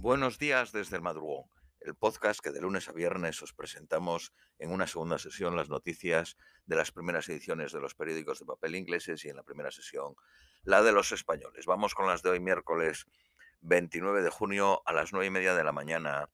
Buenos días desde el madrugón, el podcast que de lunes a viernes os presentamos en una segunda sesión las noticias de las primeras ediciones de los periódicos de papel ingleses y en la primera sesión la de los españoles. Vamos con las de hoy miércoles 29 de junio a las 9 y media de la mañana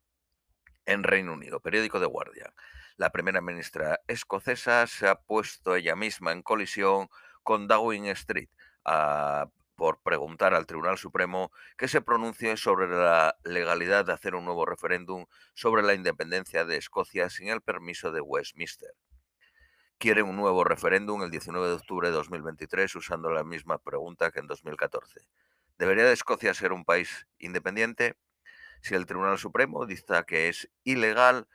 en Reino Unido, periódico de Guardia. La primera ministra escocesa se ha puesto ella misma en colisión con Downing Street a por preguntar al Tribunal Supremo que se pronuncie sobre la legalidad de hacer un nuevo referéndum sobre la independencia de Escocia sin el permiso de Westminster. Quiere un nuevo referéndum el 19 de octubre de 2023 usando la misma pregunta que en 2014. ¿Debería de Escocia ser un país independiente? Si el Tribunal Supremo dicta que es ilegal,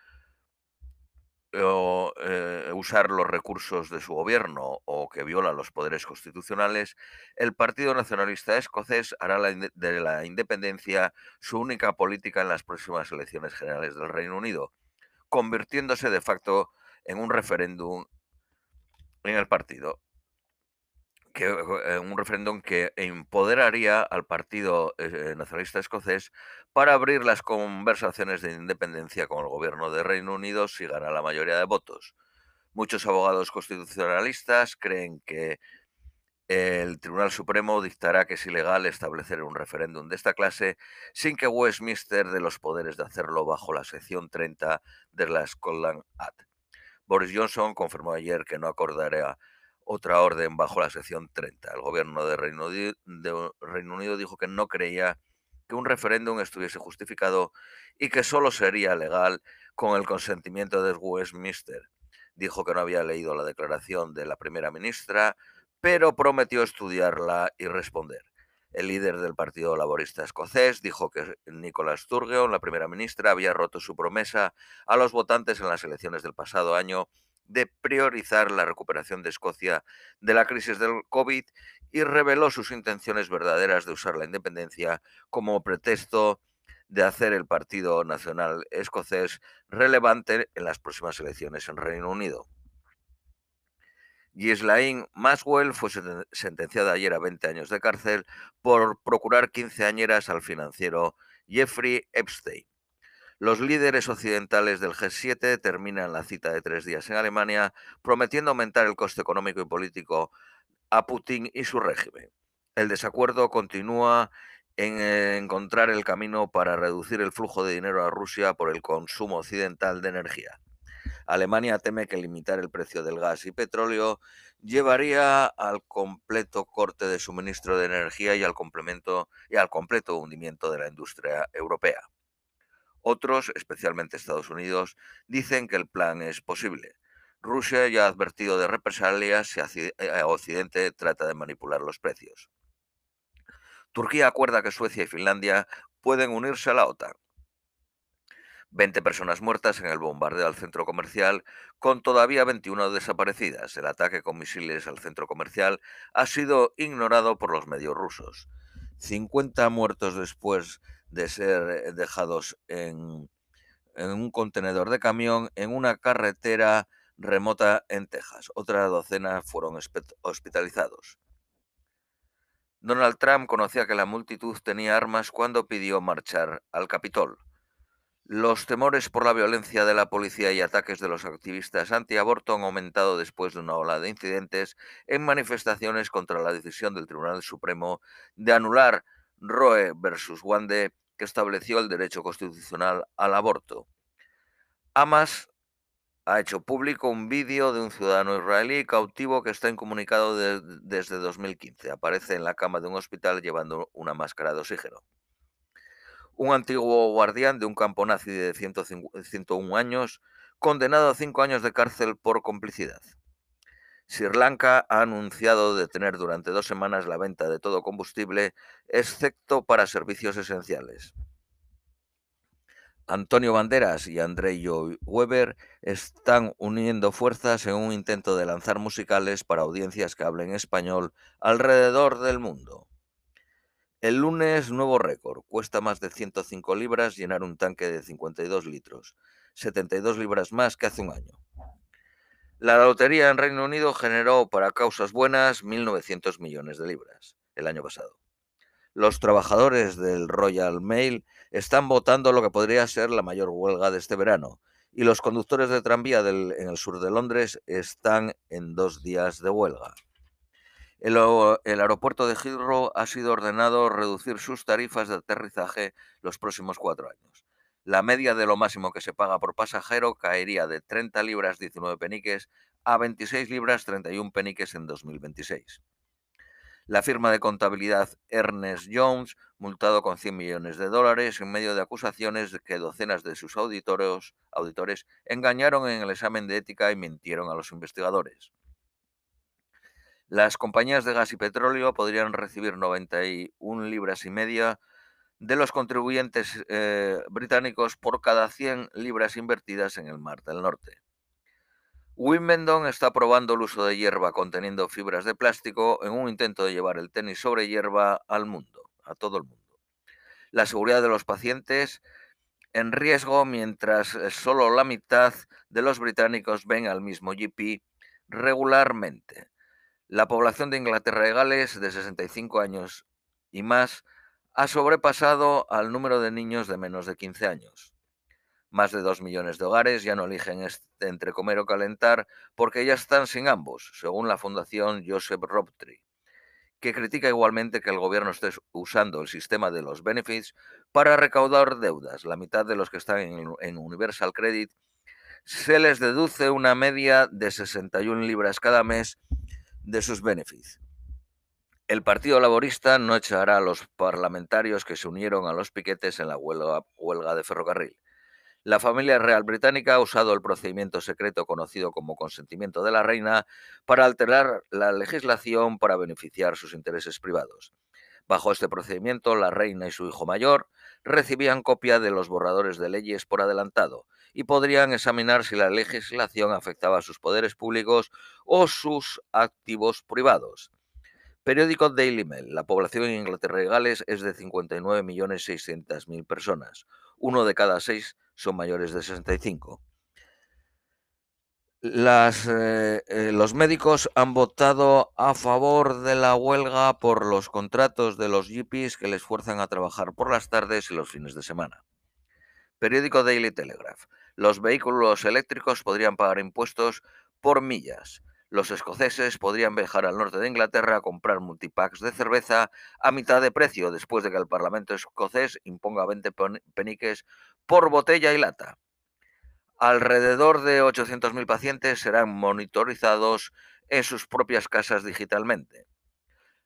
o eh, usar los recursos de su gobierno o que viola los poderes constitucionales, el Partido Nacionalista Escocés hará de la independencia su única política en las próximas elecciones generales del Reino Unido, convirtiéndose de facto en un referéndum en el partido eh, un referéndum que empoderaría al Partido eh, Nacionalista Escocés para abrir las conversaciones de independencia con el gobierno de Reino Unido si gana la mayoría de votos. Muchos abogados constitucionalistas creen que el Tribunal Supremo dictará que es ilegal establecer un referéndum de esta clase sin que Westminster dé los poderes de hacerlo bajo la sección 30 de la Scotland Act. Boris Johnson confirmó ayer que no acordará otra orden bajo la sección 30. El gobierno de Reino, Unido dijo que no creía que un referéndum estuviese justificado y que solo sería legal con el consentimiento de Westminster. Dijo que no había leído la declaración de la primera ministra, pero prometió estudiarla y responder. El líder del Partido Laborista Escocés dijo que Nicola Sturgeon, la primera ministra, había roto su promesa a los votantes en las elecciones del pasado año de priorizar la recuperación de Escocia de la crisis del COVID y reveló sus intenciones verdaderas de usar la independencia como pretexto de hacer el Partido Nacional Escocés relevante en las próximas elecciones en Reino Unido. Ghislaine Maxwell fue sentenciada ayer a 20 años de cárcel por procurar 15 añeras al financiero Jeffrey Epstein. Los líderes occidentales del G7 terminan la cita de tres días en Alemania prometiendo aumentar el coste económico y político a Putin y su régimen. El desacuerdo continúa en encontrar el camino para reducir el flujo de dinero a Rusia por el consumo occidental de energía. Alemania teme que limitar el precio del gas y petróleo llevaría al completo corte de suministro de energía y al, complemento, y al completo hundimiento de la industria europea. Otros, especialmente Estados Unidos, dicen que el plan es posible. Rusia ya ha advertido de represalias si eh, Occidente trata de manipular los precios. Turquía acuerda que Suecia y Finlandia pueden unirse a la OTAN. 20 personas muertas en el bombardeo al centro comercial, con todavía 21 desaparecidas. El ataque con misiles al centro comercial ha sido ignorado por los medios rusos. 50 muertos después de ser eh, dejados en, un contenedor de camión en una carretera remota en Texas. Otra docena fueron hospitalizados. Donald Trump conocía que la multitud tenía armas cuando pidió marchar al Capitol. Los temores por la violencia de la policía y ataques de los activistas antiaborto han aumentado después de una ola de incidentes en manifestaciones contra la decisión del Tribunal Supremo de anular Roe versus Wade que estableció el derecho constitucional al aborto. Hamas ha hecho público un vídeo de un ciudadano israelí cautivo que está incomunicado desde 2015. Aparece en la cama de un hospital llevando una máscara de oxígeno. Un antiguo guardián de un campo nazi de 101 años, condenado a cinco años de cárcel por complicidad. Sri Lanka ha anunciado detener durante dos semanas la venta de todo combustible, excepto para servicios esenciales. Antonio Banderas y Andrei Weber están uniendo fuerzas en un intento de lanzar musicales para audiencias que hablen español alrededor del mundo. El lunes, nuevo récord. Cuesta más de 105 libras llenar un tanque de 52 litros, 72 libras más que hace un año. La lotería en Reino Unido generó para causas buenas 1.900 millones de libras el año pasado. Los trabajadores del Royal Mail están votando lo que podría ser la mayor huelga de este verano y los conductores de tranvía en el sur de Londres están en dos días de huelga. El, aeropuerto de Heathrow ha sido ordenado reducir sus tarifas de aterrizaje los próximos cuatro años. La media de lo máximo que se paga por pasajero caería de 30 libras 19 peniques a 26 libras 31 peniques en 2026. La firma de contabilidad Ernest Jones, multado con 100 millones de dólares en medio de acusaciones de que docenas de sus auditores, auditores engañaron en el examen de ética y mintieron a los investigadores. Las compañías de gas y petróleo podrían recibir 91 libras y media de los contribuyentes eh, británicos por cada 100 libras invertidas en el Mar del Norte. Wimbledon está probando el uso de hierba conteniendo fibras de plástico en un intento de llevar el tenis sobre hierba al mundo, a todo el mundo. La seguridad de los pacientes en riesgo mientras eh, solo la mitad de los británicos ven al mismo GP regularmente. La población de Inglaterra y Gales de 65 años y más ha sobrepasado al número de niños de menos de 15 años. Más de 2 millones de hogares ya no eligen entre comer o calentar porque ya están sin ambos, según la Fundación Joseph Robtree, que critica igualmente que el gobierno esté usando el sistema de los benefits para recaudar deudas. La mitad de los que están en, Universal Credit se les deduce una media de 61 libras cada mes de sus benefits. El Partido Laborista no echará a los parlamentarios que se unieron a los piquetes en la huelga, de ferrocarril. La familia real británica ha usado el procedimiento secreto conocido como consentimiento de la reina para alterar la legislación para beneficiar sus intereses privados. Bajo este procedimiento, la reina y su hijo mayor recibían copia de los borradores de leyes por adelantado y podrían examinar si la legislación afectaba sus poderes públicos o sus activos privados. Periódico Daily Mail. La población en Inglaterra y Gales es de 59.600.000 personas. Uno de cada seis son mayores de 65. Las, eh, eh, los médicos han votado a favor de la huelga por los contratos de los GPs que les fuerzan a trabajar por las tardes y los fines de semana. Periódico Daily Telegraph. Los vehículos eléctricos podrían pagar impuestos por millas los escoceses podrían viajar al norte de Inglaterra a comprar multipacks de cerveza a mitad de precio después de que el Parlamento escocés imponga 20 peniques por botella y lata. Alrededor de 800.000 pacientes serán monitorizados en sus propias casas digitalmente.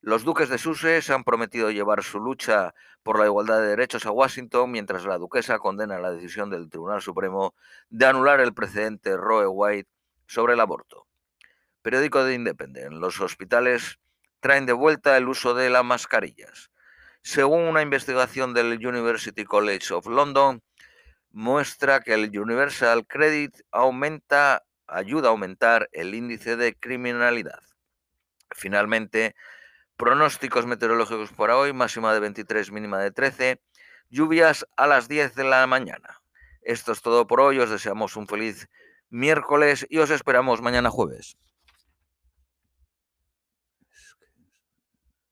Los duques de Sussex han prometido llevar su lucha por la igualdad de derechos a Washington mientras la duquesa condena la decisión del Tribunal Supremo de anular el precedente Roe White sobre el aborto. Periódico de Independent. Los hospitales traen de vuelta el uso de las mascarillas. Según una investigación del University College of London, muestra que el Universal Credit aumenta, ayuda a aumentar el índice de criminalidad. Finalmente, pronósticos meteorológicos para hoy, máxima de 23, mínima de 13, lluvias a las 10 de la mañana. Esto es todo por hoy, os deseamos un feliz miércoles y os esperamos mañana jueves.